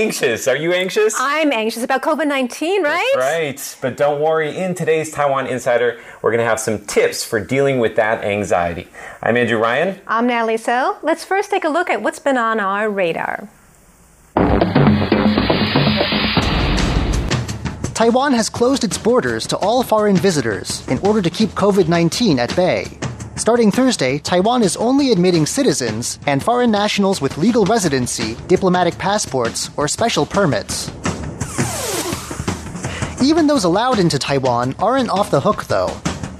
anxious. Are you anxious? I'm anxious about COVID 19, right? right. But don't worry, in today's Taiwan Insider, we're going to have some tips for dealing with that anxiety. I'm Andrew Ryan. I'm Natalie So. Let's first take a look at what's been on our radar. Taiwan has closed its borders to all foreign visitors in order to keep COVID 19 at bay. Starting Thursday, Taiwan is only admitting citizens and foreign nationals with legal residency, diplomatic passports, or special permits. Even those allowed into Taiwan aren't off the hook, though.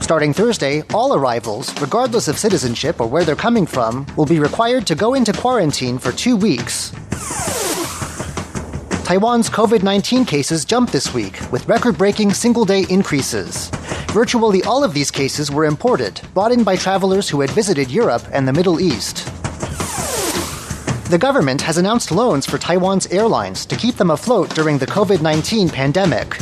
Starting Thursday, all arrivals, regardless of citizenship or where they're coming from, will be required to go into quarantine for two weeks. Taiwan's COVID 19 cases jumped this week, with record breaking single day increases. Virtually all of these cases were imported, brought in by travelers who had visited Europe and the Middle East. The government has announced loans for Taiwan's airlines to keep them afloat during the COVID 19 pandemic.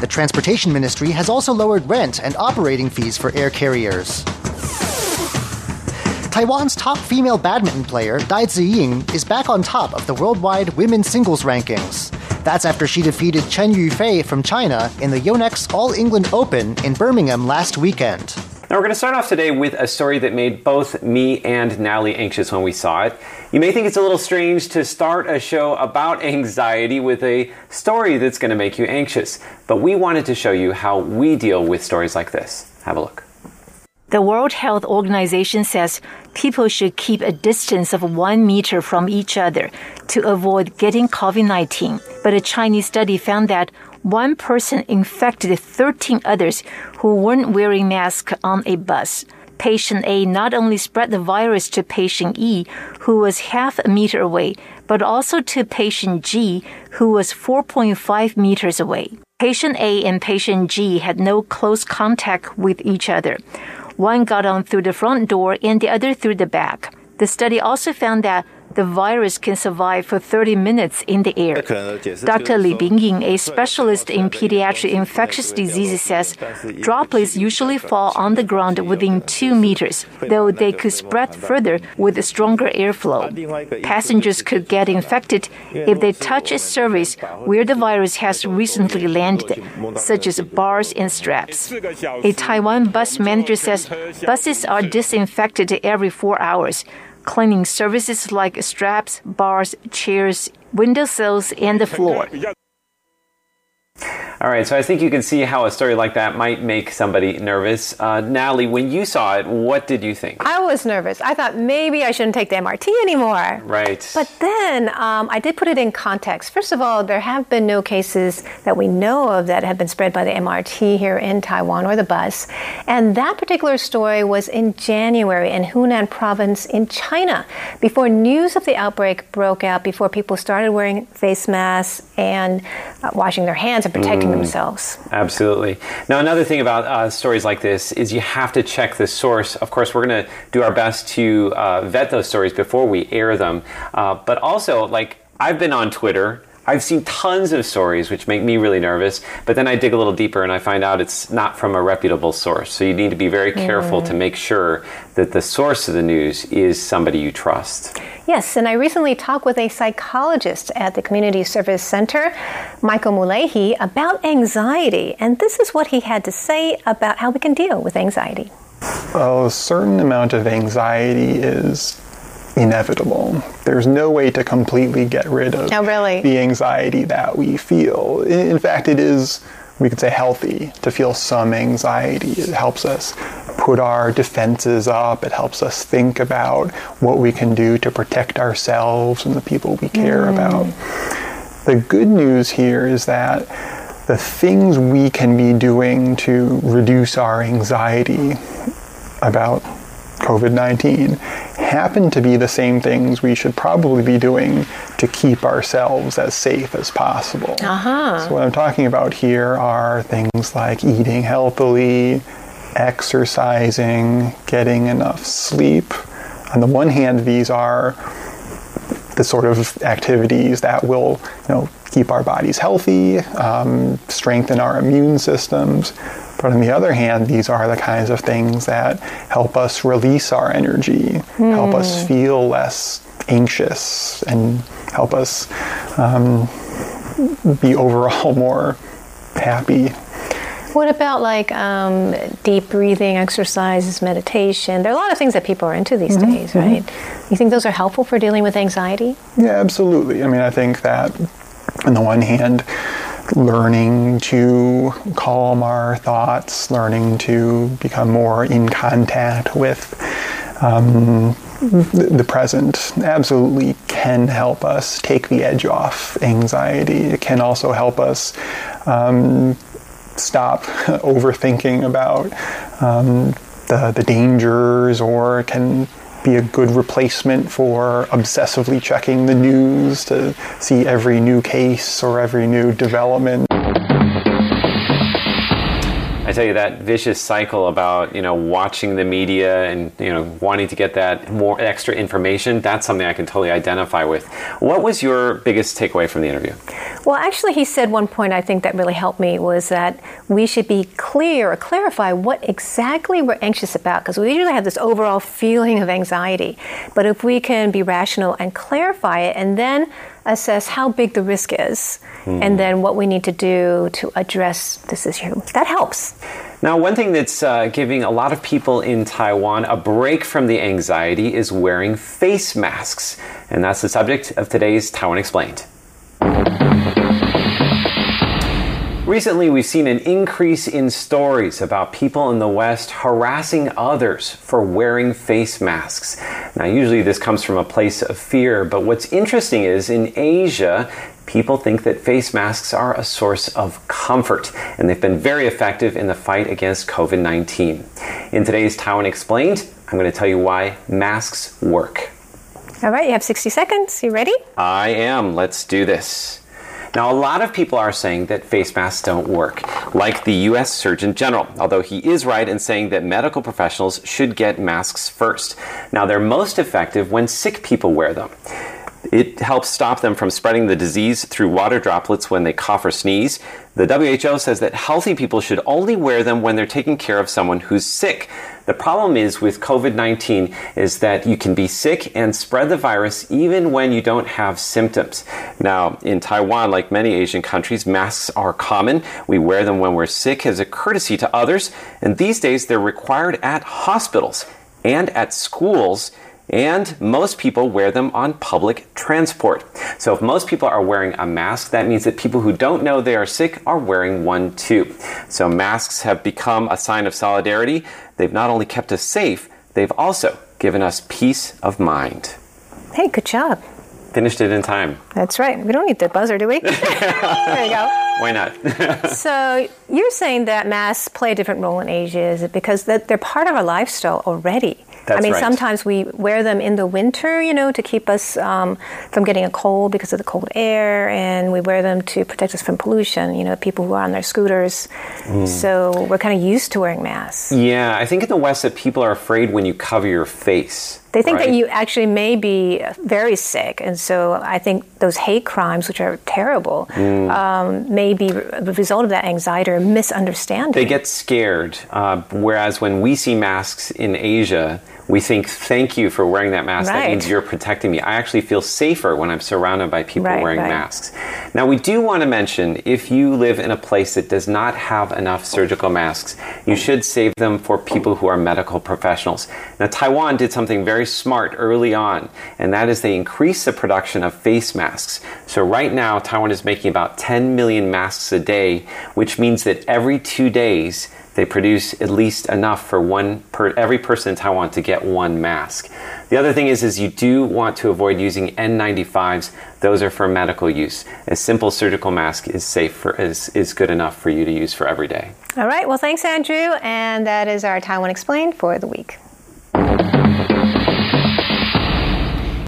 The Transportation Ministry has also lowered rent and operating fees for air carriers. Taiwan's top female badminton player, Dai Ziying, is back on top of the worldwide women's singles rankings. That's after she defeated Chen Yufei from China in the Yonex All England Open in Birmingham last weekend. Now, we're going to start off today with a story that made both me and Natalie anxious when we saw it. You may think it's a little strange to start a show about anxiety with a story that's going to make you anxious, but we wanted to show you how we deal with stories like this. Have a look. The World Health Organization says people should keep a distance of one meter from each other to avoid getting COVID 19. But a Chinese study found that one person infected 13 others who weren't wearing masks on a bus. Patient A not only spread the virus to patient E, who was half a meter away, but also to patient G, who was 4.5 meters away. Patient A and patient G had no close contact with each other. One got on through the front door and the other through the back. The study also found that the virus can survive for 30 minutes in the air. Dr. Li Bingying, a specialist in pediatric infectious diseases, says droplets usually fall on the ground within 2 meters, though they could spread further with stronger airflow. Passengers could get infected if they touch a surface where the virus has recently landed, such as bars and straps. A Taiwan bus manager says buses are disinfected every 4 hours cleaning services like straps, bars, chairs, windowsills, and the floor. All right, so I think you can see how a story like that might make somebody nervous. Uh, Natalie, when you saw it, what did you think? I was nervous. I thought maybe I shouldn't take the MRT anymore. Right. But then um, I did put it in context. First of all, there have been no cases that we know of that have been spread by the MRT here in Taiwan or the bus. And that particular story was in January in Hunan province in China before news of the outbreak broke out, before people started wearing face masks and uh, washing their hands protecting mm, themselves. Absolutely. Now, another thing about uh, stories like this is you have to check the source. Of course, we're going to do our best to uh, vet those stories before we air them. Uh, but also, like, I've been on Twitter I've seen tons of stories which make me really nervous, but then I dig a little deeper and I find out it's not from a reputable source. So you need to be very careful mm. to make sure that the source of the news is somebody you trust. Yes, and I recently talked with a psychologist at the Community Service Center, Michael Mulehi, about anxiety, and this is what he had to say about how we can deal with anxiety. Well, a certain amount of anxiety is inevitable. There's no way to completely get rid of oh, really? the anxiety that we feel. In fact, it is, we could say, healthy to feel some anxiety. It helps us put our defenses up, it helps us think about what we can do to protect ourselves and the people we care mm. about. The good news here is that the things we can be doing to reduce our anxiety about COVID 19 happen to be the same things we should probably be doing to keep ourselves as safe as possible. Uh-huh. So, what I'm talking about here are things like eating healthily, exercising, getting enough sleep. On the one hand, these are the sort of activities that will, you know, keep our bodies healthy, um, strengthen our immune systems. But on the other hand, these are the kinds of things that help us release our energy, help us Hmm. feel less anxious, and help us um, be overall more happy. What about like um, deep breathing exercises, meditation? There are a lot of things that people are into these Mm-hmm, days, right? You think those are helpful for dealing with anxiety? Yeah, absolutely. I mean, I think that on the one hand, learning to calm our thoughts, learning to become more in contact with um, the, present absolutely can help us take the edge off anxiety. It can also help us um, stop overthinking about um, the, the dangers or can be a good replacement for obsessively checking the news to see every new case or every new development. Tell you that vicious cycle about you know watching the media and you know wanting to get that more extra information. That's something I can totally identify with. What was your biggest takeaway from the interview? Well, actually, he said one point I think that really helped me was that we should be clear or clarify what exactly we're anxious about because we usually have this overall feeling of anxiety. But if we can be rational and clarify it and then assess how big the risk is and then what we need to do to address this issue, that helps. Now, one thing that's uh, giving a lot of people in Taiwan a break from the anxiety is wearing face masks, and that's the subject of today's Taiwan Explained. Recently, we've seen an increase in stories about people in the West harassing others for wearing face masks. Now, usually this comes from a place of fear, but what's interesting is in Asia, people think that face masks are a source of comfort, and they've been very effective in the fight against COVID 19. In today's Taiwan Explained, I'm going to tell you why masks work. All right, you have 60 seconds. You ready? I am. Let's do this. Now, a lot of people are saying that face masks don't work, like the US Surgeon General, although he is right in saying that medical professionals should get masks first. Now, they're most effective when sick people wear them. It helps stop them from spreading the disease through water droplets when they cough or sneeze. The WHO says that healthy people should only wear them when they're taking care of someone who's sick. The problem is with COVID 19 is that you can be sick and spread the virus even when you don't have symptoms. Now, in Taiwan, like many Asian countries, masks are common. We wear them when we're sick as a courtesy to others, and these days they're required at hospitals and at schools and most people wear them on public transport. So if most people are wearing a mask, that means that people who don't know they are sick are wearing one too. So masks have become a sign of solidarity. They've not only kept us safe, they've also given us peace of mind. Hey, good job. Finished it in time. That's right. We don't need the buzzer, do we? there you go. Why not? So you're saying that masks play a different role in Asia is it because that they're part of our lifestyle already? That's I mean, right. sometimes we wear them in the winter, you know, to keep us um, from getting a cold because of the cold air, and we wear them to protect us from pollution. You know, people who are on their scooters. Mm. So we're kind of used to wearing masks. yeah, I think in the West that people are afraid when you cover your face. They think right? that you actually may be very sick, and so I think those hate crimes, which are terrible, Mm. um, may be the result of that anxiety or misunderstanding. They get scared. Uh, whereas when we see masks in Asia, we think, thank you for wearing that mask. That means you're protecting me. I actually feel safer when I'm surrounded by people Right, wearing right. masks. Now, we do want to mention if you live in a place that does not have enough surgical masks, you should save them for people who are medical professionals. Now, Taiwan did something very smart early on, and that is they increased the production of face masks. So, right now, Taiwan is making about 10 million masks a day, which means that every two days, they produce at least enough for one per every person in Taiwan to get one mask. The other thing is, is you do want to avoid using N95s. Those are for medical use. A simple surgical mask is safe for is, is good enough for you to use for every day. All right. Well, thanks, Andrew. And that is our Taiwan Explained for the week.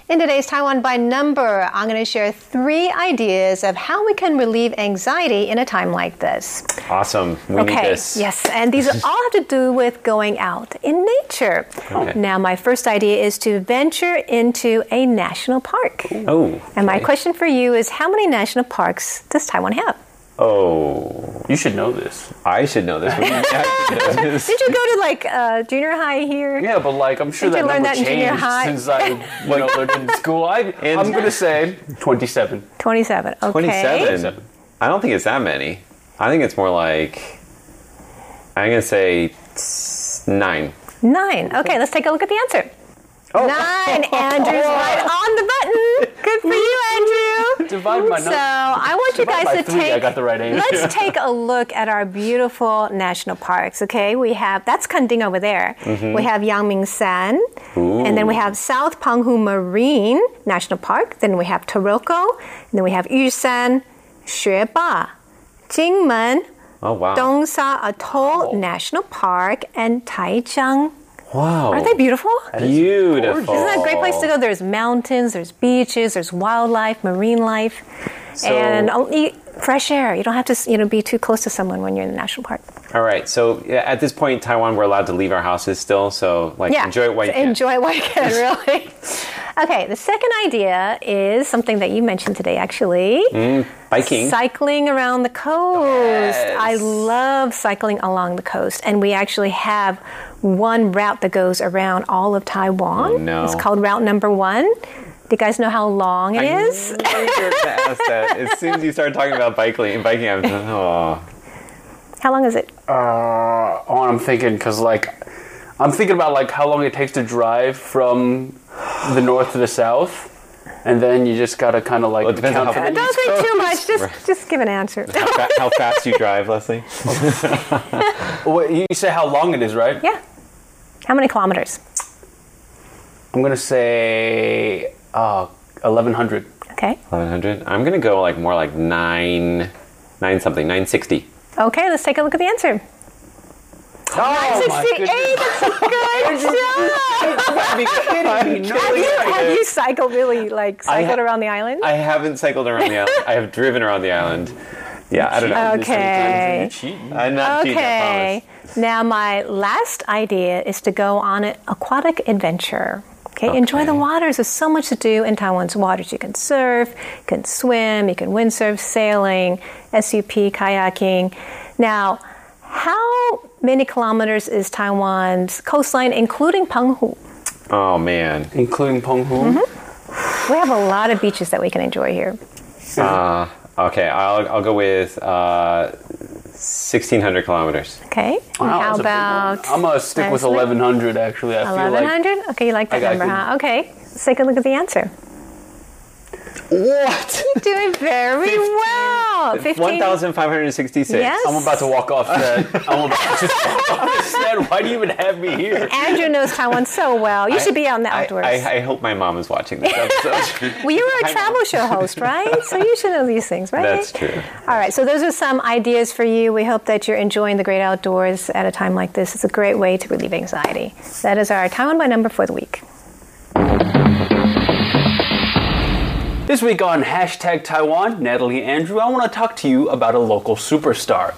In today's Taiwan by Number, I'm going to share three ideas of how we can relieve anxiety in a time like this. Awesome. We need Okay, this. yes, and these all have to do with going out in nature. Okay. Now, my first idea is to venture into a national park. Oh. And my question for you is how many national parks does Taiwan have? Oh, You should know this. I should know this. I should know this. Did you go to like uh, junior high here? Yeah, but like I'm sure Did that number that changed since I you know learned in school. I, I'm gonna say 27. 27. Okay. 27. I don't think it's that many. I think it's more like. I'm going to say nine. Nine. Okay, let's take a look at the answer. Oh. Nine. Andrew's right on the button. Good for you, Andrew. Divide my So. I want you Divide guys to three, take. I got the right answer. Let's take a look at our beautiful national parks. Okay, we have that's Kenting over there. Mm-hmm. We have Yangmingshan, and then we have South Penghu Marine National Park. Then we have Taroko, and then we have Yushan, Xueba, Jingmen, Oh, wow. Dongsha Atoll National Park, and Taichung. Wow. Aren't they beautiful? Beautiful. Isn't that a great place to go? There's mountains, there's beaches, there's wildlife, marine life, and only fresh air. You don't have to, you know, be too close to someone when you're in the national park. All right. So at this point in Taiwan, we're allowed to leave our houses still. So like, Yeah, enjoy it while you can. enjoy it while you can. Really. okay. The second idea is something that you mentioned today, actually. Biking. Cycling around the coast. I love cycling along the coast. And we actually have one route that goes around all of Taiwan. Oh, no. It's called Route Number One. Do you guys know how long it I is? knew you gonna ask that. As soon as you started talking about biking, biking, I was like, oh. How long is it? Uh, oh, I'm thinking because like I'm thinking about like how long it takes to drive from the north to the south, and then you just gotta kind of like Well, it depends on count how from Don't East think too much. Just, just give an answer. How, fa- how fast you drive, Leslie? Wait, you say how long it is, right? yeah. How many kilometers? I'm gonna say uh, 1100. Okay. 1100. I'm gonna go like more like nine, nine something, 960. Okay, let's take a look at the answer. Oh, 68. That's a good job. You Have you, have you cycled really like cycled ha- around the island? I haven't cycled around the island. I have driven around the island. Yeah, I don't know. Okay. I'm uh, not cheating, I Okay. Now my last idea is to go on an aquatic adventure. Okay, enjoy the waters. There's so much to do in Taiwan's waters. You can surf, you can swim, you can windsurf, sailing, SUP, kayaking. Now, how many kilometers is Taiwan's coastline, including Penghu? Oh man. including Penghu. We have a lot of beaches that we can enjoy here. Uh, okay, I'll I'll go with uh, 1600 kilometers. Okay. Wow, how that's a big one. about? I'm gonna stick with Leslie? 1100. Actually, I feel like 1100? Okay, you like that I got number, good. huh? Okay, let's take a look at the answer. What? You're doing very well. 1566. Yes. I'm about to walk off set. I'm about to just walk off the set. Why do you even have me here? Andrew knows Taiwan so well. You should be on the outdoors. I, I hope my mom is watching this episode. well, you were a travel show host, right? So you should know these things, right? That's true. All right, so those are some ideas for you. We hope that you're enjoying the great outdoors at a time like this. It's a great way to relieve anxiety. That is our Taiwan by number for the week. This week on hashtag Taiwan, Natalie Andrew, I want to talk to you about a local superstar.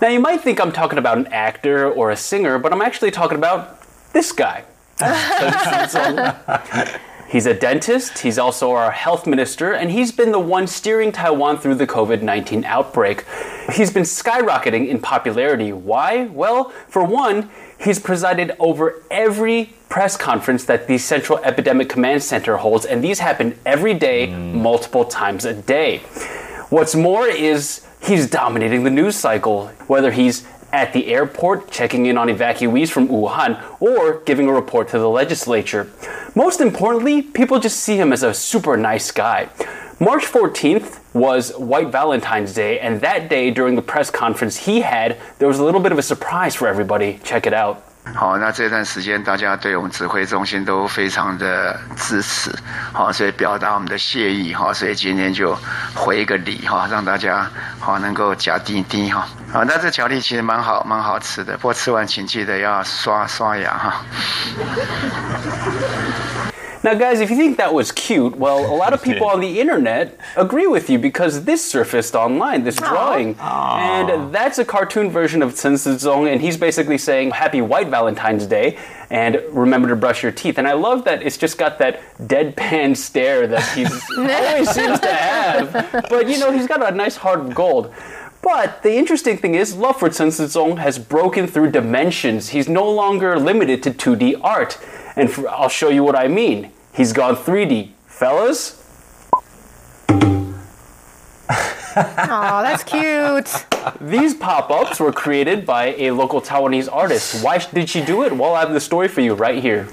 Now, you might think I'm talking about an actor or a singer, but I'm actually talking about this guy. He's a dentist, he's also our health minister, and he's been the one steering Taiwan through the COVID 19 outbreak. He's been skyrocketing in popularity. Why? Well, for one, he's presided over every press conference that the Central Epidemic Command Center holds, and these happen every day, mm. multiple times a day. What's more is he's dominating the news cycle, whether he's at the airport checking in on evacuees from Wuhan or giving a report to the legislature. Most importantly, people just see him as a super nice guy. March 14th was White Valentine's Day, and that day during the press conference he had, there was a little bit of a surprise for everybody. Check it out. 好，那这段时间大家对我们指挥中心都非常的支持，好，所以表达我们的谢意哈，所以今天就回一个礼哈，让大家好能够假滴滴哈。好，那这巧克力其实蛮好，蛮好吃的，不过吃完请记得要刷刷牙哈。 Now, guys, if you think that was cute, well, a lot of people on the internet agree with you because this surfaced online, this drawing. And that's a cartoon version of Chen Sizong, and he's basically saying, Happy White Valentine's Day, and remember to brush your teeth. And I love that it's just got that deadpan stare that he always seems to have. But, you know, he's got a nice heart of gold. But the interesting thing is, love for Chen Sizong has broken through dimensions. He's no longer limited to 2D art. And for, I'll show you what I mean. He's gone 3D. Fellas, Oh, that's cute. these pop ups were created by a local Taiwanese artist. Why did she do it? Well, I have the story for you right here.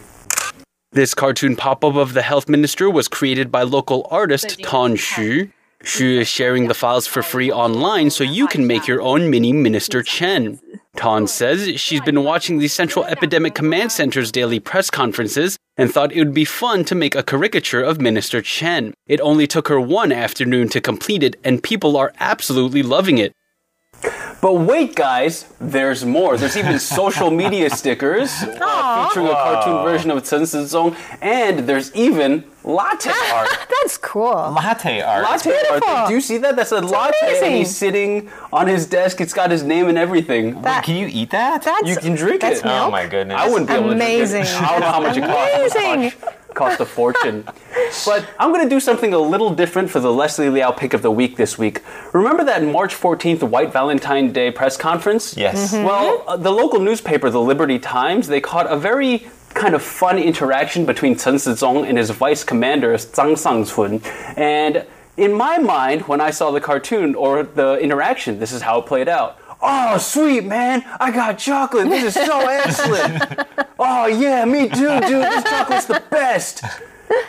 This cartoon pop up of the health minister was created by local artist Tan Xu. Xu is sharing the files for free online so you can make your own mini Minister Chen. Tan says she's been watching the Central Epidemic Command Center's daily press conferences and thought it would be fun to make a caricature of Minister Chen. It only took her one afternoon to complete it, and people are absolutely loving it. But wait, guys, there's more. There's even social media stickers uh, featuring a cartoon version of Chen Sizong, and there's even latte art. That's cool. Latte art. latte beautiful. art. Do you see that? That's a latte, and amazing. he's sitting on his desk. It's got his name and everything. That- Can you eat that? That's, You can drink that's it. Milk? oh my goodness. I wouldn't be able to Amazing. drink it. I don't know how much it costs. Amazing. Gosh, Cost a fortune. but I'm going to do something a little different for the Leslie Liao pick of the week this week. Remember that March 14th White Valentine Day press conference? Yes. Mm-hmm. Well, uh, the local newspaper, the Liberty Times, they caught a very kind of fun interaction between Chen Sizong and his vice commander, Zhang Sangcun. And in my mind, when I saw the cartoon or the interaction, this is how it played out. Oh, sweet man, I got chocolate. This is so excellent. Oh, yeah, me too, dude. This chocolate's the best.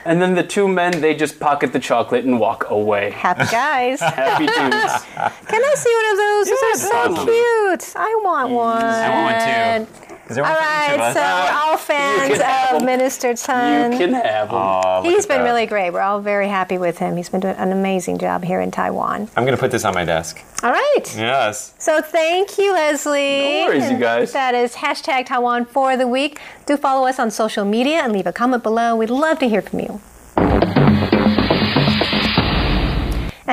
And then the two men, they just pocket the chocolate and walk away. Happy guys. Happy dudes. Can I see one of those? Those are so cute. I want one. I want one too. All one for each of right, so we're all fans of them. Minister Chen. You can have them. Oh, He's been that. really great. We're all very happy with him. He's been doing an amazing job here in Taiwan. I'm going to put this on my desk. All right. Yes. So thank you, Leslie. No worries, you guys. That is hashtag Taiwan for the week. Do follow us on social media and leave a comment below. We'd love to hear from you.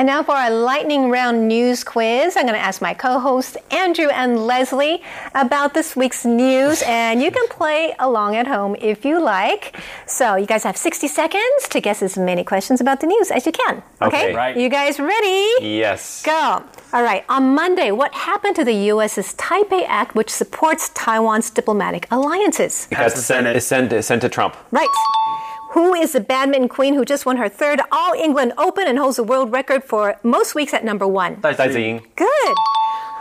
And now for our lightning round news quiz. I'm going to ask my co-hosts Andrew and Leslie about this week's news, and you can play along at home if you like. So you guys have 60 seconds to guess as many questions about the news as you can. Okay, Okay. Right. You guys ready? Yes. Go. All right. On Monday, what happened to the U.S.'s Taipei Act, which supports Taiwan's diplomatic alliances? That's sent, sent, sent to Trump. Right. Who is the badminton queen who just won her third All England Open and holds the world record for most weeks at number one? Dai Ziying. Good.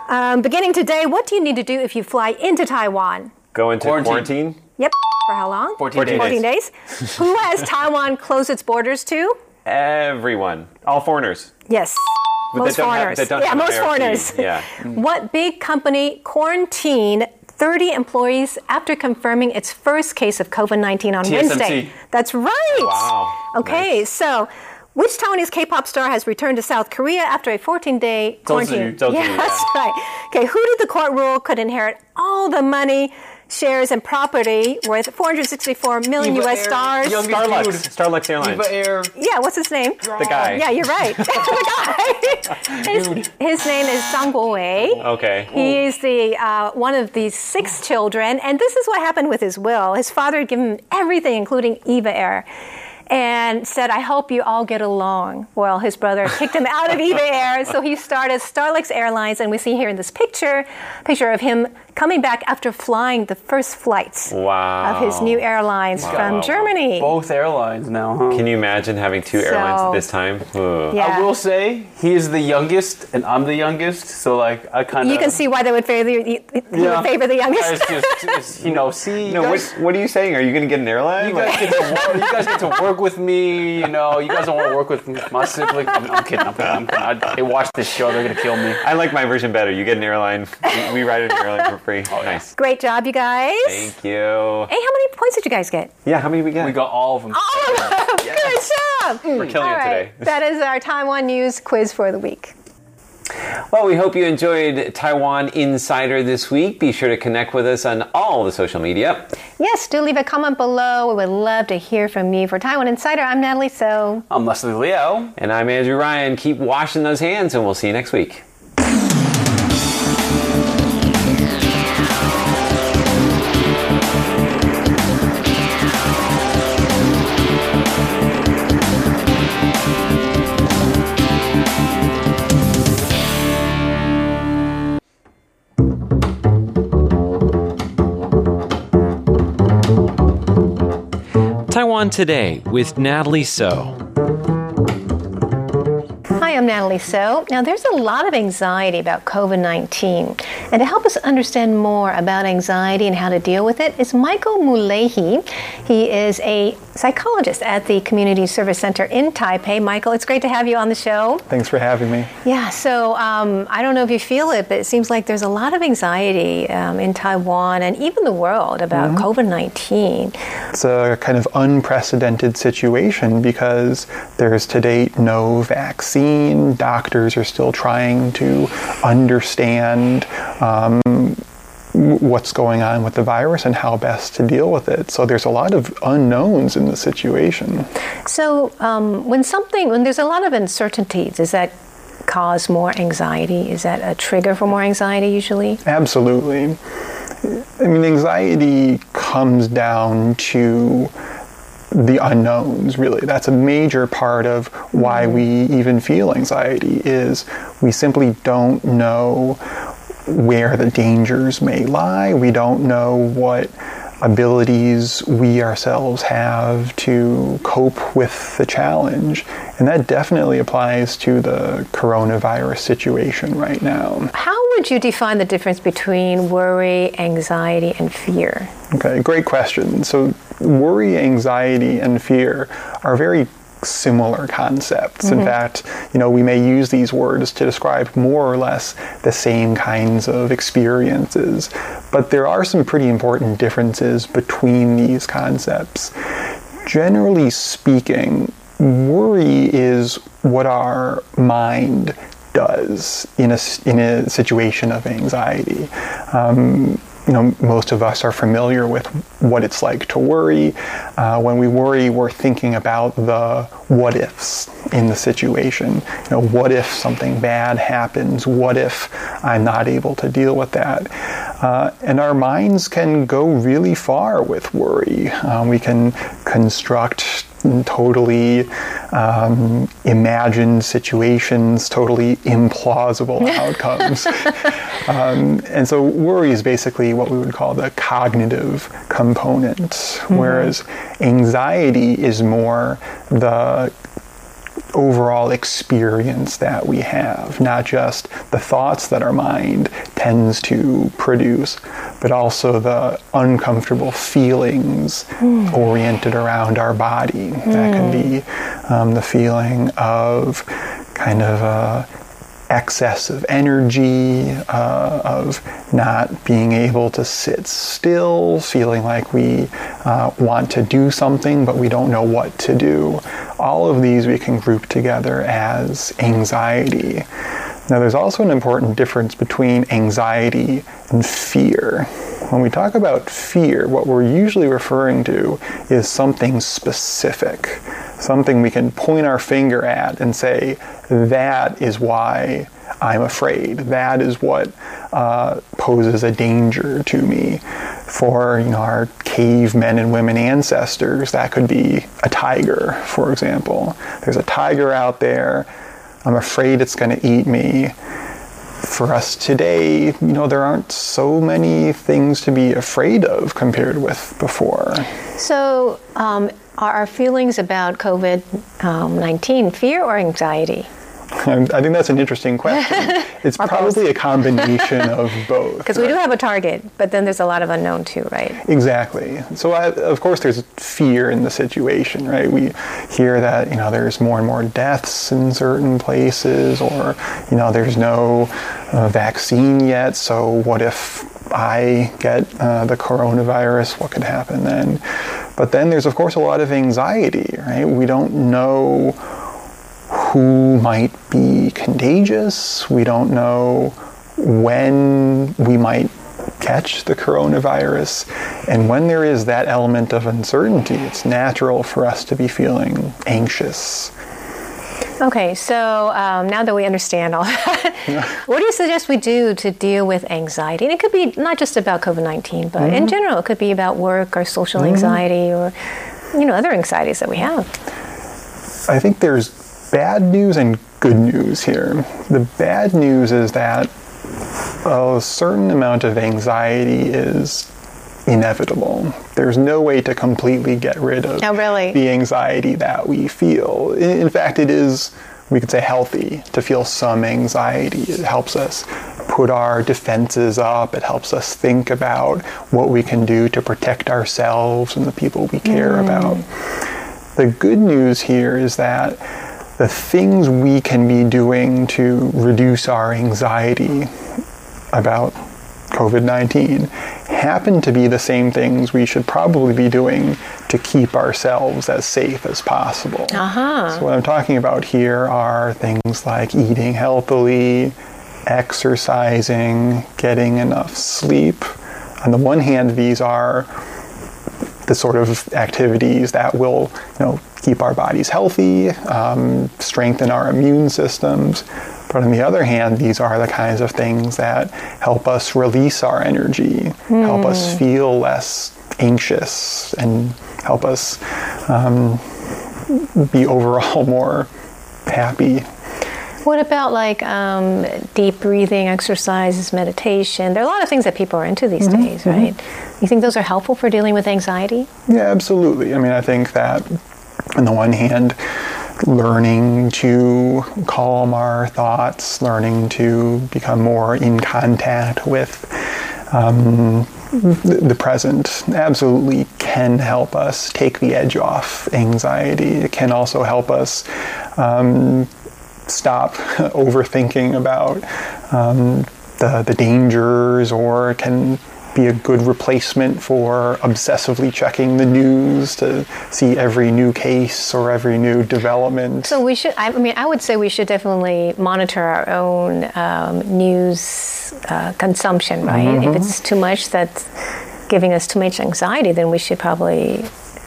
Um, beginning today, what do you need to do if you fly into Taiwan? Go into Quarantine. quarantine. Yep. For how long? 14 days. 14 days. who has Taiwan closed its borders to? Everyone. All foreigners. Yes. But most that don't have- foreigners. yeah, most foreigners. Yeah. what big company quarantined 30 employees after confirming its first case of COVID 19 on TSMC. Wednesday? That's right. Wow. Okay, so. Which Taiwanese K-pop star has returned to South Korea after a 14-day quarantine? Zhou Ziyu, yeah, that's right. Okay, who did the court rule could inherit all the money, shares, and property worth 464 million Eva U.S. Air, stars? young- Starlux. Starlux Airlines. Eva Air. Yeah, what's his name? The guy. Yeah, you're right. the guy. His, his name is Zhang Guowei. Okay. He is the uh, one of the six children, and this is what happened with his will. His father had given him everything, including Eva Air. And said, I hope you all get along. Well, his brother kicked him out of Eva Air, so he started Starlux Airlines, and we see here in this picture, picture of him coming back after flying the first flights Wow. of his new airlines from Germany. Both airlines now, huh? Can you imagine having two airlines So- at this time? Ugh. Yeah. I will say he is the youngest and I'm the youngest, so like I kind of You can see why they would favor the, he would favor the youngest. It's just, it's, you know, see, you No, what, guys, what are you saying? Are you going to get an airline? you guys get to you guys get to work with me. You know, you guys don't want to work with my sibling. I'm, I'm kidding. I'm kidding. I'm kidding. I, they watch this show. They're gonna kill me. I like my version better. You get an airline. We, we ride an airline for free. Oh, Nice. Great job, you guys. Thank you. Hey, how many points did you guys get? Yeah, how many we got? We got all of them. All of them. Good job. We're killing All it right. today. that is our Taiwan news quiz for the week. Well, we hope you enjoyed Taiwan Insider this week. Be sure to connect with us on all the social media. Yes, do leave a comment below. We would love to hear from you. For Taiwan Insider, I'm Natalie So. I'm Leslie Liao. And I'm Andrew Ryan. Keep washing those hands, and we'll see you next week. Taiwan Today with Natalie So. I'm Natalie So. Now, there's a lot of anxiety about COVID 19. And to help us understand more about anxiety and how to deal with it is Michael Mulehi. He is a psychologist at the Community Service Center in Taipei. Michael, it's great to have you on the show. Thanks for having me. Yeah, so um, I don't know if you feel it, but it seems like there's a lot of anxiety um, in Taiwan and even the world about mm-hmm. COVID 19. It's a kind of unprecedented situation because there's to date no vaccine. Doctors are still trying to understand. Um, what's going on with the virus and how best to deal with it. So there's a lot of unknowns in the situation. So um, when something, when there's a lot of uncertainties, does that cause more anxiety? Is that a trigger for more anxiety usually? Absolutely. I mean, anxiety comes down to the unknowns really that's a major part of why we even feel anxiety is we simply don't know where the dangers may lie. We don't know what abilities we ourselves have to cope with the challenge. And that definitely applies to the coronavirus situation right now. How would you define the difference between worry, anxiety, and fear? Okay, great question. So, worry, anxiety, and fear are very similar concepts. Mm-hmm. In fact, you know, we may use these words to describe more or less the same kinds of experiences, but there are some pretty important differences between these concepts. Generally speaking, worry is what our mind does in a, in a situation of anxiety. Um, you know, most of us are familiar with what it's like to worry. Uh, when we worry, we're thinking about the what ifs in the situation. You know, what if something bad happens? What if I'm not able to deal with that? Uh, and our minds can go really far with worry. Uh, we can construct totally um, imagined situations, totally implausible outcomes. um, and so worry is basically what we would call the cognitive component, mm-hmm. whereas anxiety is more the overall experience that we have, not just the thoughts that our mind tends to produce, but also the uncomfortable feelings mm. oriented around our body. Mm. That can be um, the feeling of kind of a excess of energy, uh, of not being able to sit still, feeling like we uh, want to do something but we don't know what to do. All of these we can group together as anxiety. Now, there's also an important difference between anxiety and fear. When we talk about fear, what we're usually referring to is something specific something we can point our finger at and say, that is why I'm afraid. That is what uh, poses a danger to me. For you know our cavemen and women ancestors, that could be a tiger, for example. There's a tiger out there. I'm afraid it's going to eat me. For us today, you know, there aren't so many things to be afraid of compared with before. So, um, are our feelings about COVID um, 19 fear or anxiety? I think that's an interesting question. It's probably a combination of both. Because right? we do have a target, but then there's a lot of unknown too, right? Exactly. So, I, of course, there's fear in the situation, right? We hear that you know there's more and more deaths in certain places, or you know there's no uh, vaccine yet. So, what if I get uh, the coronavirus? What could happen then? But then there's of course a lot of anxiety, right? We don't know who might be contagious. We don't know when we might catch the coronavirus. And when there is that element of uncertainty, it's natural for us to be feeling anxious. Okay, so um, now that we understand all that, what do you suggest we do to deal with anxiety? And it could be not just about COVID 19, but mm-hmm. in general, it could be about work or social mm-hmm. anxiety or you know other anxieties that we have. I think there's bad news and good news here. The bad news is that a certain amount of anxiety is inevitable. There's no way to completely get rid of Oh, really? the anxiety that we feel. In in fact, it is, we could say, healthy to feel some anxiety. It helps us put our defenses up, it helps us think about what we can do to protect ourselves and the people we care mm. about. The good news here is that the things we can be doing to reduce our anxiety about COVID 19 happen to be the same things we should probably be doing to keep ourselves as safe as possible. Uh-huh. So, what I'm talking about here are things like eating healthily, exercising, getting enough sleep. On the one hand, these are the sort of activities that will, you know, keep our bodies healthy, um, strengthen our immune systems. But on the other hand, these are the kinds of things that help us release our energy, help us feel less anxious, and help us um, be overall more happy. What about like um, deep breathing exercises, meditation? There are a lot of things that people are into these Mm-hmm, days, right? You think those are helpful for dealing with anxiety? Yeah, absolutely. I mean, I think that on the one hand, learning to calm our thoughts, learning to become more in contact with um, the, the present absolutely can help us take the edge off anxiety. It can also help us um, stop overthinking about um, the, the dangers or can be a good replacement for obsessively checking the news to see every new case or every new development. So we should. I mean, I would say we should definitely monitor our own um, news uh, consumption, right? Mm-hmm. If it's too much that's giving us too much anxiety, then we should probably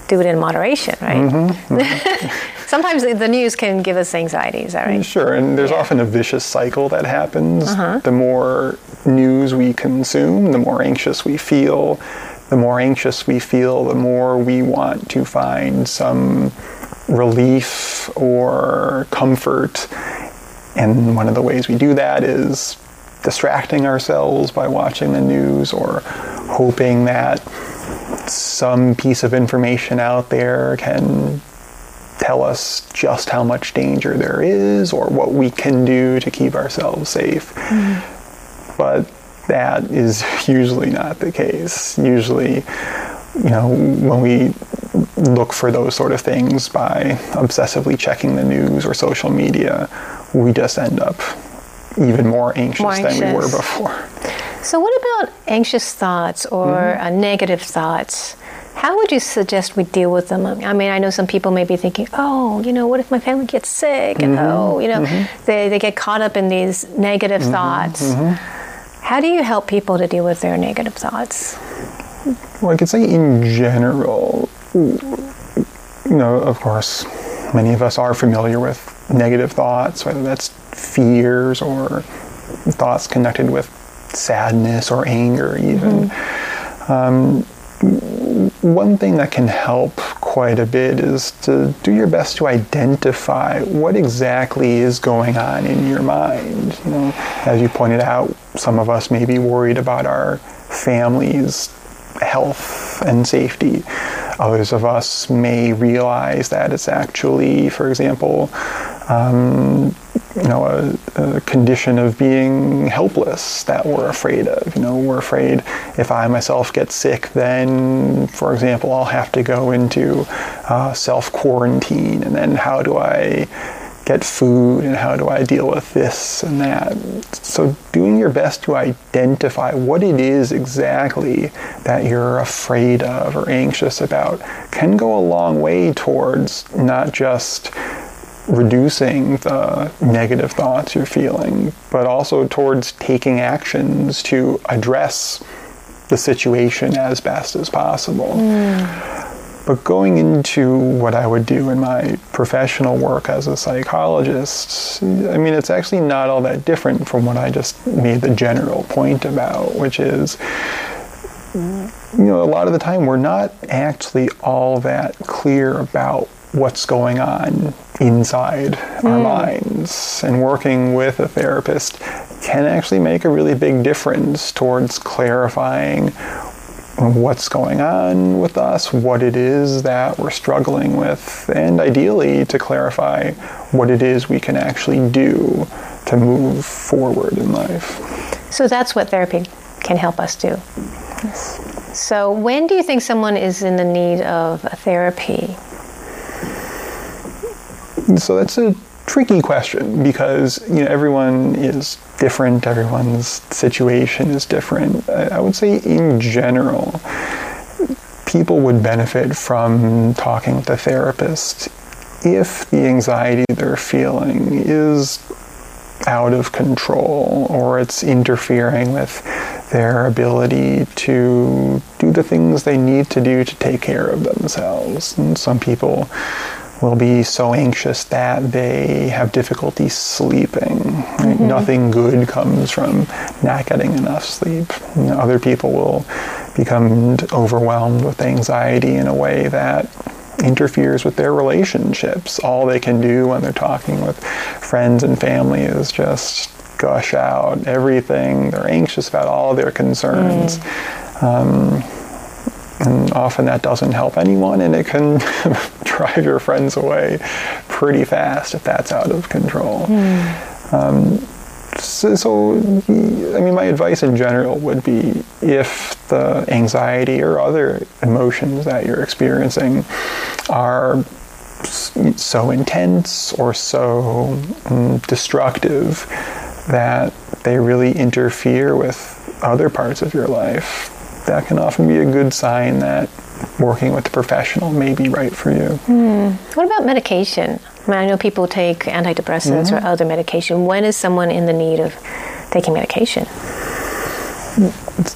do it in moderation, right? Mm-hmm. Sometimes the- news can give us anxiety. Is that right? Mm, sure, and there's Yeah. often a vicious cycle that happens. Uh-huh. The more news we consume, the more anxious we feel. The more anxious we feel, the more we want to find some relief or comfort. And one of the ways we do that is distracting ourselves by watching the news or hoping that some piece of information out there can tell us just how much danger there is or what we can do to keep ourselves safe. But that is usually not the case. Usually, you know, when we look for those sort of things by obsessively checking the news or social media, we just end up even more anxious, More than we were before. So, what about anxious thoughts or Mm-hmm. uh, negative thoughts? How would you suggest we deal with them? I mean, I know some people may be thinking, oh, you know, what if my family gets sick? And Mm-hmm. oh, you know, they, they get caught up in these negative Mm-hmm. thoughts. How do you help people to deal with their negative thoughts? Well, I could say in general, you know, of course, many of us are familiar with negative thoughts, whether that's fears or thoughts connected with sadness or anger, even. Um, one thing that can help quite a bit is to do your best to identify what exactly is going on in your mind. You know, as you pointed out, some of us may be worried about our family's health and safety. Others of us may realize that it's actually, for example, um, you know, a, a condition of being helpless that we're afraid of. You know, we're afraid if I myself get sick, then, for example, I'll have to go into uh, self quarantine, and then how do I get food and how do I deal with this and that? So, doing your best to identify what it is exactly that you're afraid of or anxious about can go a long way towards not just reducing the negative thoughts you're feeling, but also towards taking actions to address the situation as best as possible. Hmm. But going into what I would do in my professional work as a psychologist, I mean, it's actually not all that different from what I just made the general point about, which is, you know, a lot of the time we're not actually all that clear about what's going on inside our mm. minds. And working with a therapist can actually make a really big difference towards clarifying what's going on with us, what it is that we're struggling with, and ideally to clarify what it is we can actually do to move forward in life. So that's what therapy can help us do. Yes. So, when do you think someone is in the need of a therapy? So that's a tricky question because you know everyone is different. Everyone's situation is different. I would say in general, people would benefit from talking with a therapist if the anxiety they're feeling is out of control or it's interfering with their ability to do the things they need to do to take care of themselves. And some people will be so anxious that they have difficulty sleeping. Mm-hmm. Nothing good comes from not getting enough sleep. You know, other people will become overwhelmed with anxiety in a way that interferes with their relationships. All they can do when they're talking with friends and family is just gush out everything. They're anxious about all their concerns. Mm. Um, and often that doesn't help anyone, and it can drive your friends away pretty fast if that's out of control. Mm. Um, so, so, I mean, my advice in general would be if the anxiety or other emotions that you're experiencing are so intense or so um, destructive that they really interfere with other parts of your life, that can often be a good sign that working with a professional may be right for you. Hmm. What about medication? I mean, I know people take antidepressants mm-hmm. or other medication. When is someone in the need of taking medication?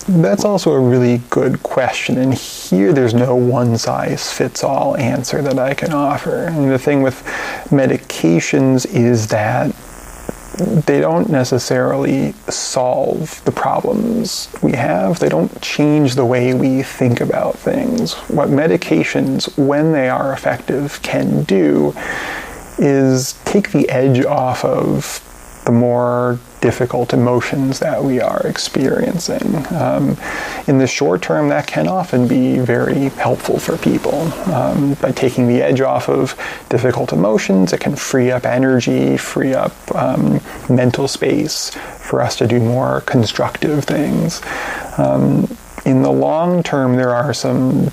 That's also a really good question. And here there's no one size fits all answer that I can offer. And the thing with medications is that they don't necessarily solve the problems we have. They don't change the way we think about things. What medications, when they are effective, can do is take the edge off of the more difficult emotions that we are experiencing. Um, in the short term, that can often be very helpful for people. Um, by taking the edge off of difficult emotions, it can free up energy, free up um, mental space for us to do more constructive things. Um, in the long term, there are some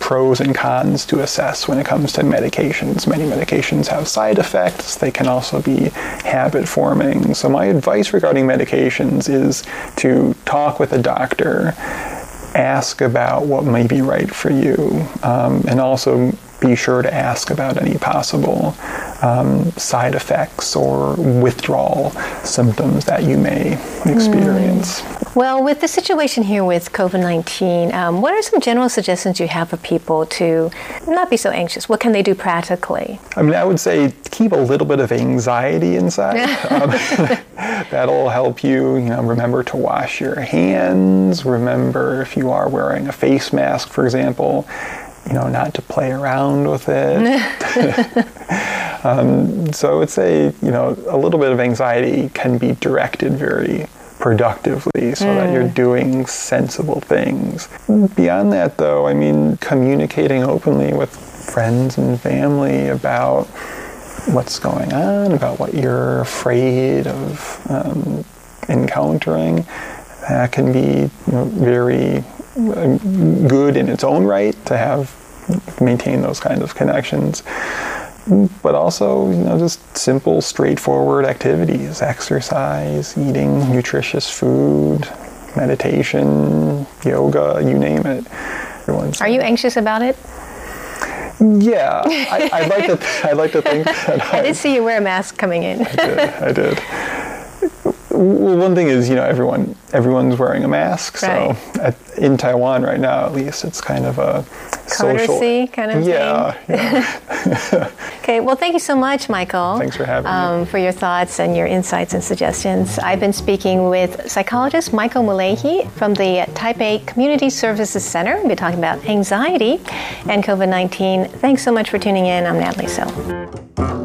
pros and cons to assess when it comes to medications. Many medications have side effects, they can also be habit forming. So, my advice regarding medications is to talk with a doctor, ask about what may be right for you, um, and also be sure to ask about any possible um, side effects or withdrawal symptoms that you may experience. Mm. Well, with the situation here with COVID 19, um, what are some general suggestions you have for people to not be so anxious? What can they do practically? I mean, I would say keep a little bit of anxiety inside. um, that'll help you, you know, remember to wash your hands, remember if you are wearing a face mask, for example you know, not to play around with it. um, so I would say, you know, a little bit of anxiety can be directed very productively so mm. that you're mm. doing sensible things. Beyond that, though, I mean, communicating openly with friends and family about what's going on, about what you're afraid of um, encountering, that can be you know, very good in its own right to have maintain those kinds of connections but also you know just simple straightforward activities exercise eating nutritious food meditation yoga you name it. Everyone's are you anxious about it? Yeah I, would like to i'd like to think that i, I did see you wear a mask coming in. I did i did well, one thing is, you know, everyone everyone's wearing a mask. Right. So at, in Taiwan right now, at least, it's kind of a courtesy social, kind of yeah, thing. Yeah. okay. Well, thank you so much, Michael. Thanks for having um, me. For your thoughts and your insights and suggestions. I've been speaking with psychologist Michael Mulehi from the Taipei Community Services Center. We've been talking about anxiety and COVID 19. Thanks so much for tuning in. I'm Natalie Tso.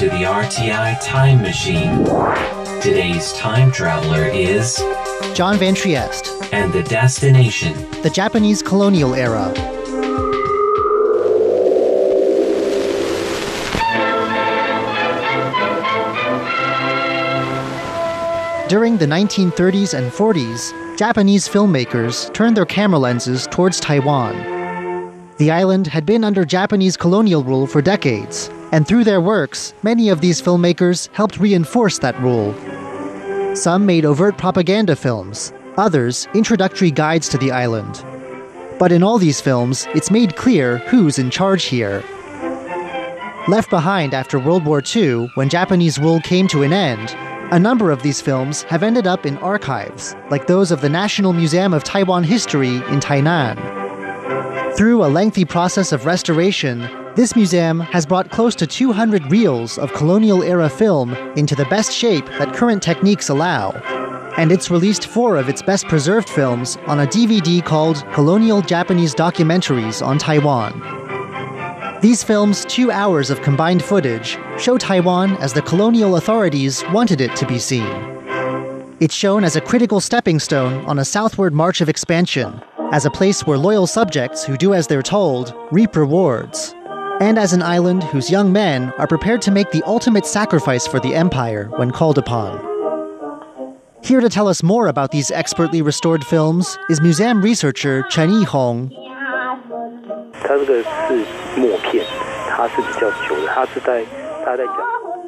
To the RTI Time Machine. Today's time traveler is John Van Trieste, and the destination. the Japanese colonial era. During the 1930s and 40s, Japanese filmmakers turned their camera lenses towards Taiwan. The island had been under Japanese colonial rule for decades, and through their works, many of these filmmakers helped reinforce that rule. Some made overt propaganda films, others, introductory guides to the island. But in all these films, it's made clear who's in charge here. Left behind after World War II, when Japanese rule came to an end, a number of these films have ended up in archives, like those of the National Museum of Taiwan History in Tainan. Through a lengthy process of restoration, this museum has brought close to 200 reels of colonial era film into the best shape that current techniques allow. And it's released four of its best preserved films on a DVD called Colonial Japanese Documentaries on Taiwan. These films' two hours of combined footage show Taiwan as the colonial authorities wanted it to be seen. It's shown as a critical stepping stone on a southward march of expansion, as a place where loyal subjects who do as they're told reap rewards, and as an island whose young men are prepared to make the ultimate sacrifice for the empire when called upon. Here to tell us more about these expertly restored films is museum researcher Chen Yihong. 它这个是默片，它是比较久的，它是在他在讲。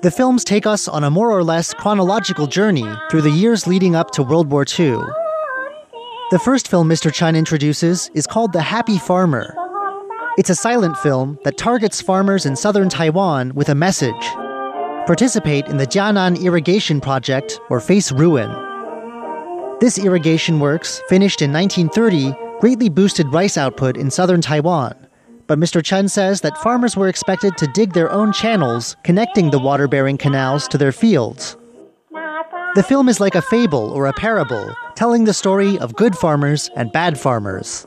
The films take us on a more or less chronological journey through the years leading up to World War II. The first film Mr. Chen introduces is called The Happy Farmer. it's a silent film that targets farmers in southern Taiwan with a message participate in the Jianan Irrigation Project or face ruin. This irrigation works, finished in 1930, greatly boosted rice output in southern Taiwan. But Mr. Chen says that farmers were expected to dig their own channels, connecting the water bearing canals to their fields. The film is like a fable or a parable, telling the story of good farmers and bad farmers.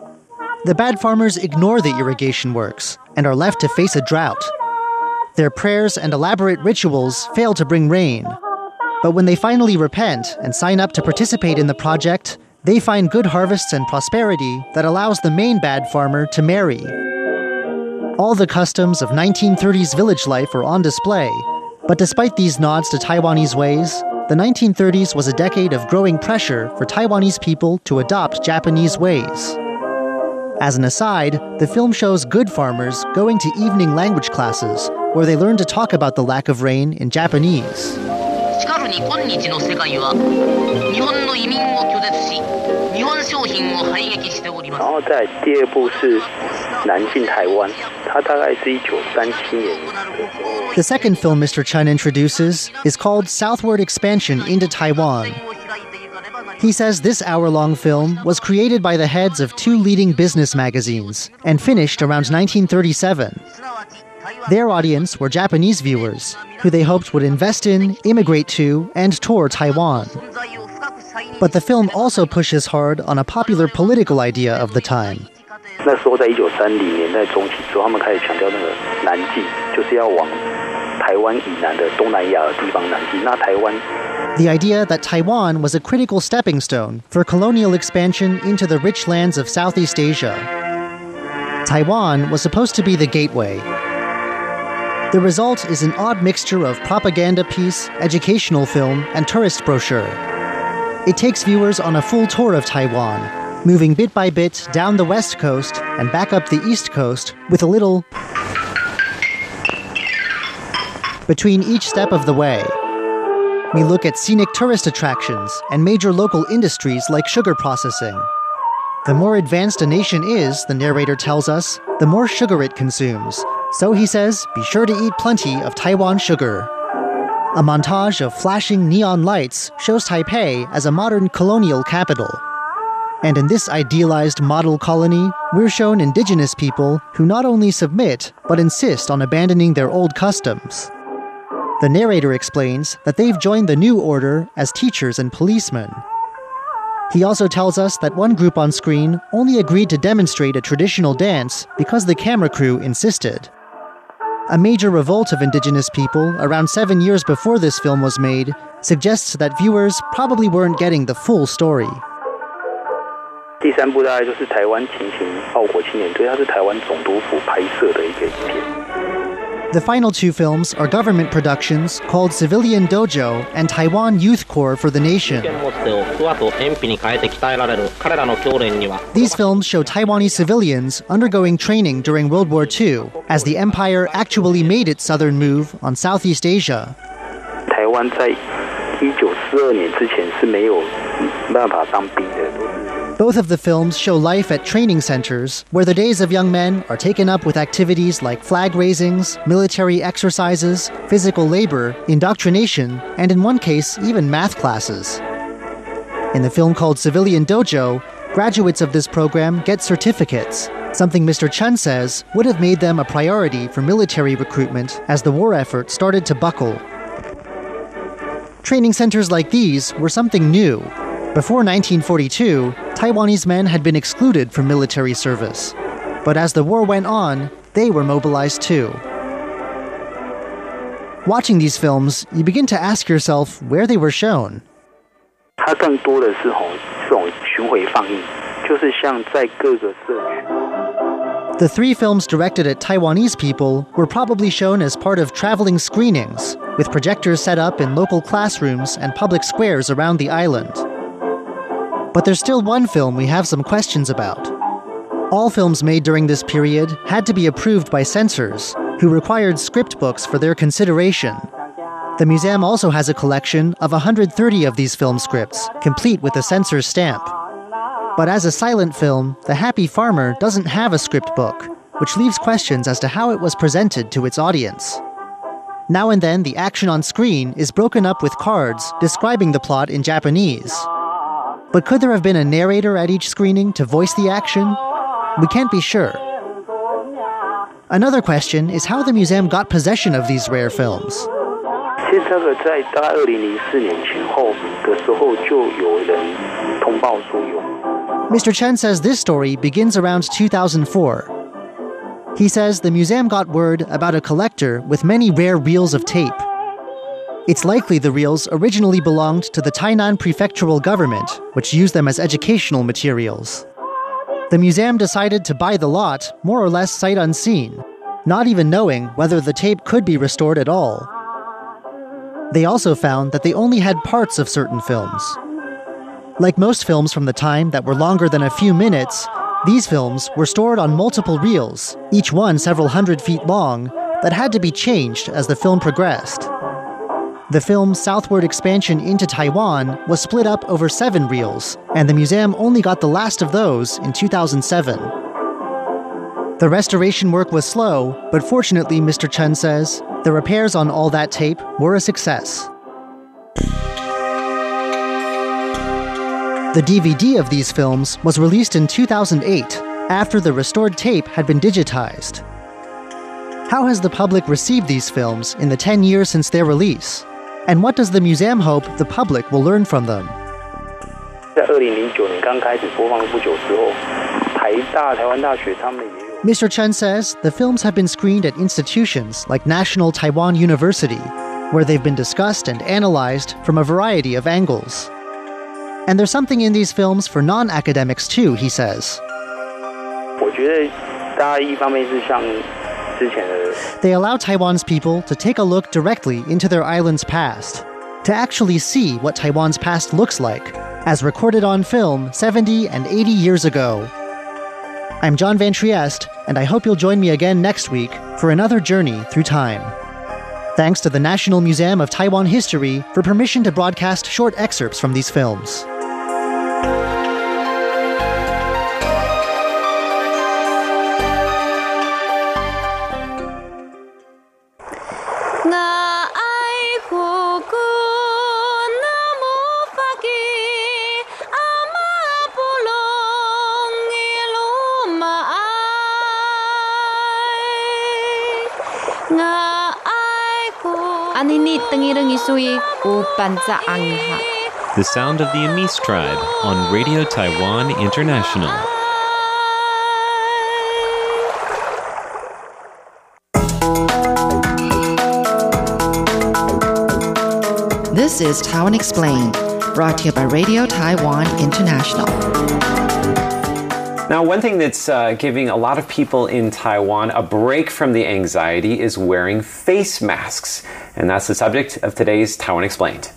The bad farmers ignore the irrigation works and are left to face a drought. Their prayers and elaborate rituals fail to bring rain. But when they finally repent and sign up to participate in the project, they find good harvests and prosperity that allows the main bad farmer to marry. All the customs of 1930s village life are on display, but despite these nods to Taiwanese ways, the 1930s was a decade of growing pressure for Taiwanese people to adopt Japanese ways. As an aside, the film shows good farmers going to evening language classes where they learn to talk about the lack of rain in Japanese. The second film Mr. Chen introduces is called Southward Expansion into Taiwan, He says this hour long film was created by the heads of two leading business magazines and finished around 1937. Their audience were Japanese viewers, who they hoped would invest in, immigrate to, and tour Taiwan. But the film also pushes hard on a popular political idea of the time. 那时候在一九三零年代中期之后，他们开始强调那个南进，就是要往台湾以南的东南亚的地方南进。那台湾 The idea that Taiwan was a critical stepping stone for colonial expansion into the rich lands of Southeast Asia. Taiwan was supposed to be the gateway. The result is an odd mixture of propaganda piece, educational film, and tourist brochure. It takes viewers on a full tour of Taiwan, moving bit by bit down the west coast and back up the east coast with a little between each step of the way. We look at scenic tourist attractions and major local industries like sugar processing. The more advanced a nation is, the narrator tells us, the more sugar it consumes. So he says, be sure to eat plenty of Taiwan sugar. A montage of flashing neon lights shows Taipei as a modern colonial capital. And in this idealized model colony, we're shown indigenous people who not only submit, but insist on abandoning their old customs. The narrator explains that they've joined the new order as teachers and policemen. He also tells us that one group on screen only agreed to demonstrate a traditional dance because the camera crew insisted. A major revolt of indigenous people around seven years before this film was made suggests that viewers probably weren't getting the full story. 第三部大概就是台湾情形爆火青年队，它是台湾总督府拍摄的一个影片。 The final two films are government productions called Civilian Dojo and Taiwan Youth Corps for the Nation. 持ってをクワと塩ビに変えて鍛えられる彼らの教練には These films show Taiwanese civilians undergoing training during World War II as the empire actually made its southern move on Southeast Asia. 台湾在一九四二年之前是没有办法当兵的，都是 Both of the films show life at training centers where the days of young men are taken up with activities like flag raisings, military exercises, physical labor, indoctrination, and in one case, even math classes. In the film called Civilian Dojo, graduates of this program get certificates, something Mr. Chen says would have made them a priority for military recruitment as the war effort started to buckle. Training centers like these were something new. Before 1942, Taiwanese men had been excluded from military service. But as the war went on, they were mobilized too. Watching these films, you begin to ask yourself where they were shown. 它更多的是吼这种巡回放映，就是像在各个社区。 The three films directed at Taiwanese people were probably shown as part of traveling screenings, with projectors set up in local classrooms and public squares around the island. But there's still one film we have some questions about. All films made during this period had to be approved by censors, who required script books for their consideration. The museum also has a collection of 130 of these film scripts, complete with a censor's stamp. But as a silent film, The Happy Farmer doesn't have a script book, which leaves questions as to how it was presented to its audience. Now and then, the action on screen is broken up with cards describing the plot in Japanese. But could there have been a narrator at each screening to voice the action? We can't be sure. Another question is how the museum got possession of these rare films. 其实这个在大概二零零四年前后的时候，就有人通报说有 Mr. Chen says this story begins around 2004. He says the museum got word about a collector with many rare reels of tape. It's likely the reels originally belonged to the Tainan prefectural government, which used them as educational materials. The museum decided to buy the lot more or less sight unseen, not even knowing whether the tape could be restored at all. They also found that they only had parts of certain films. Like most films from the time that were longer than a few minutes, these films were stored on multiple reels, each one several hundred feet long, that had to be changed as the film progressed. The film's southward expansion into Taiwan was split up over seven reels, and the museum only got the last of those in 2007. The restoration work was slow, but fortunately, Mr. Chen says, the repairs on all that tape were a success. The DVD of these films was released in 2008 after the restored tape had been digitized. How has the public received these films in the 10 years since their release? And what does the museum hope the public will learn from them? 在二零零九年刚开始播放不久之后，台大、台湾大学他们也有。 Mr. Chen says the films have been screened at institutions like National Taiwan University, where they've been discussed and analyzed from a variety of angles. And there's something in these films for non academics too, he says. 我觉得大家一方面是像之前的 they allow Taiwan's people to take a look directly into their island's past, to actually see what Taiwan's past looks like, as recorded on film 70 and 80 years ago. I'm John Van Trieste, and I hope you'll join me again next week for another journey through time. Thanks to the National Museum of Taiwan History for permission to broadcast short excerpts from these films. Sui u Angha. The sound of the Amis tribe on Radio Taiwan International. This is Taiwan Explained, brought to you by Radio Taiwan International. Now, one thing that's uh, giving a lot of people in Taiwan a break from the anxiety is wearing face masks. And that's the subject of today's Taiwan Explained.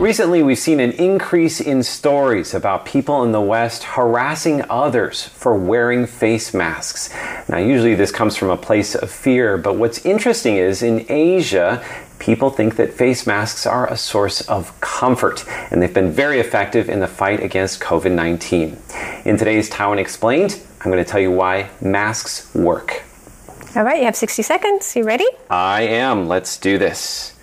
Recently, we've seen an increase in stories about people in the West harassing others for wearing face masks. Now, usually this comes from a place of fear, but what's interesting is in Asia, people think that face masks are a source of comfort, and they've been very effective in the fight against COVID 19. In today's Taiwan Explained, I'm going to tell you why masks work. All right, you have 60 seconds. You ready? I am. Let's do this.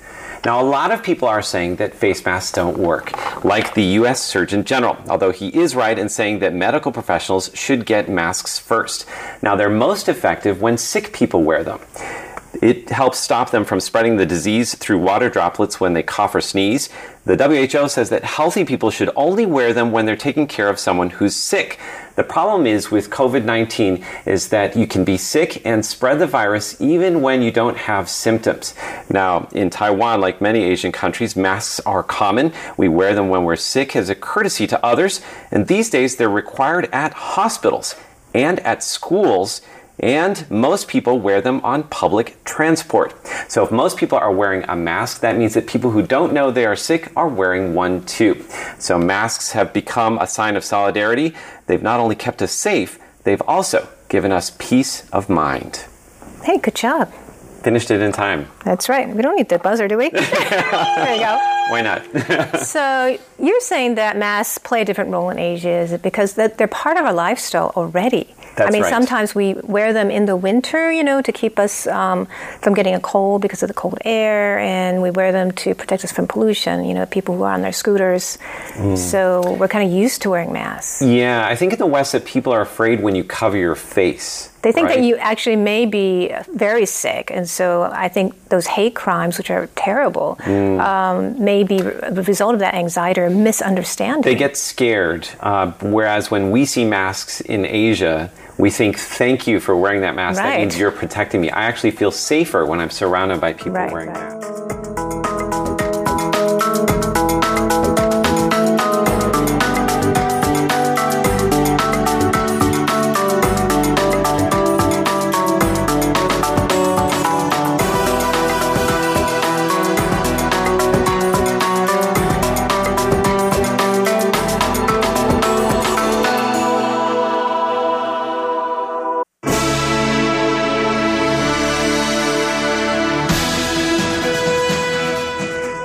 Now, a lot of people are saying that face masks don't work, like the US Surgeon General, although he is right in saying that medical professionals should get masks first. Now, they're most effective when sick people wear them. It helps stop them from spreading the disease through water droplets when they cough or sneeze. The WHO says that healthy people should only wear them when they're taking care of someone who's sick. The problem is with COVID-19 is that you can be sick and spread the virus even when you don't have symptoms. Now, in Taiwan, like many Asian countries, masks are common. We wear them when we're sick as a courtesy to others, and these days they're required at hospitals and at schools and most people wear them on public transport. So if most people are wearing a mask, that means that people who don't know they are sick are wearing one too. So masks have become a sign of solidarity. They've not only kept us safe, they've also given us peace of mind. Hey, good job. Finished it in time. That's right. We don't need the buzzer, do we? there you go. Why not? so you're saying that masks play a different role in Asia is it because they're part of our lifestyle already? That's I mean, right. sometimes we wear them in the winter, you know, to keep us um, from getting a cold because of the cold air, and we wear them to protect us from pollution. You know, people who are on their scooters. Mm. So we're kind of used to wearing masks. Yeah, I think in the West that people are afraid when you cover your face. They think right? that you actually may be very sick, and so I think those hate crimes, which are terrible, Mm. um, may be the result of that anxiety or misunderstanding. They get scared. Uh, whereas when we see masks in Asia, we think, thank you for wearing that mask. That means you're protecting me. I actually feel safer when I'm surrounded by people Right, wearing masks.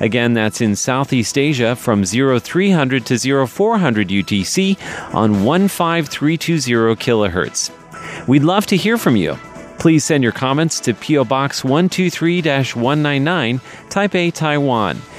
Again, that's in Southeast Asia from 0300 to 0400 UTC on 15320 kilohertz. We'd love to hear from you. Please send your comments to PO Box 123 199, Taipei, Taiwan.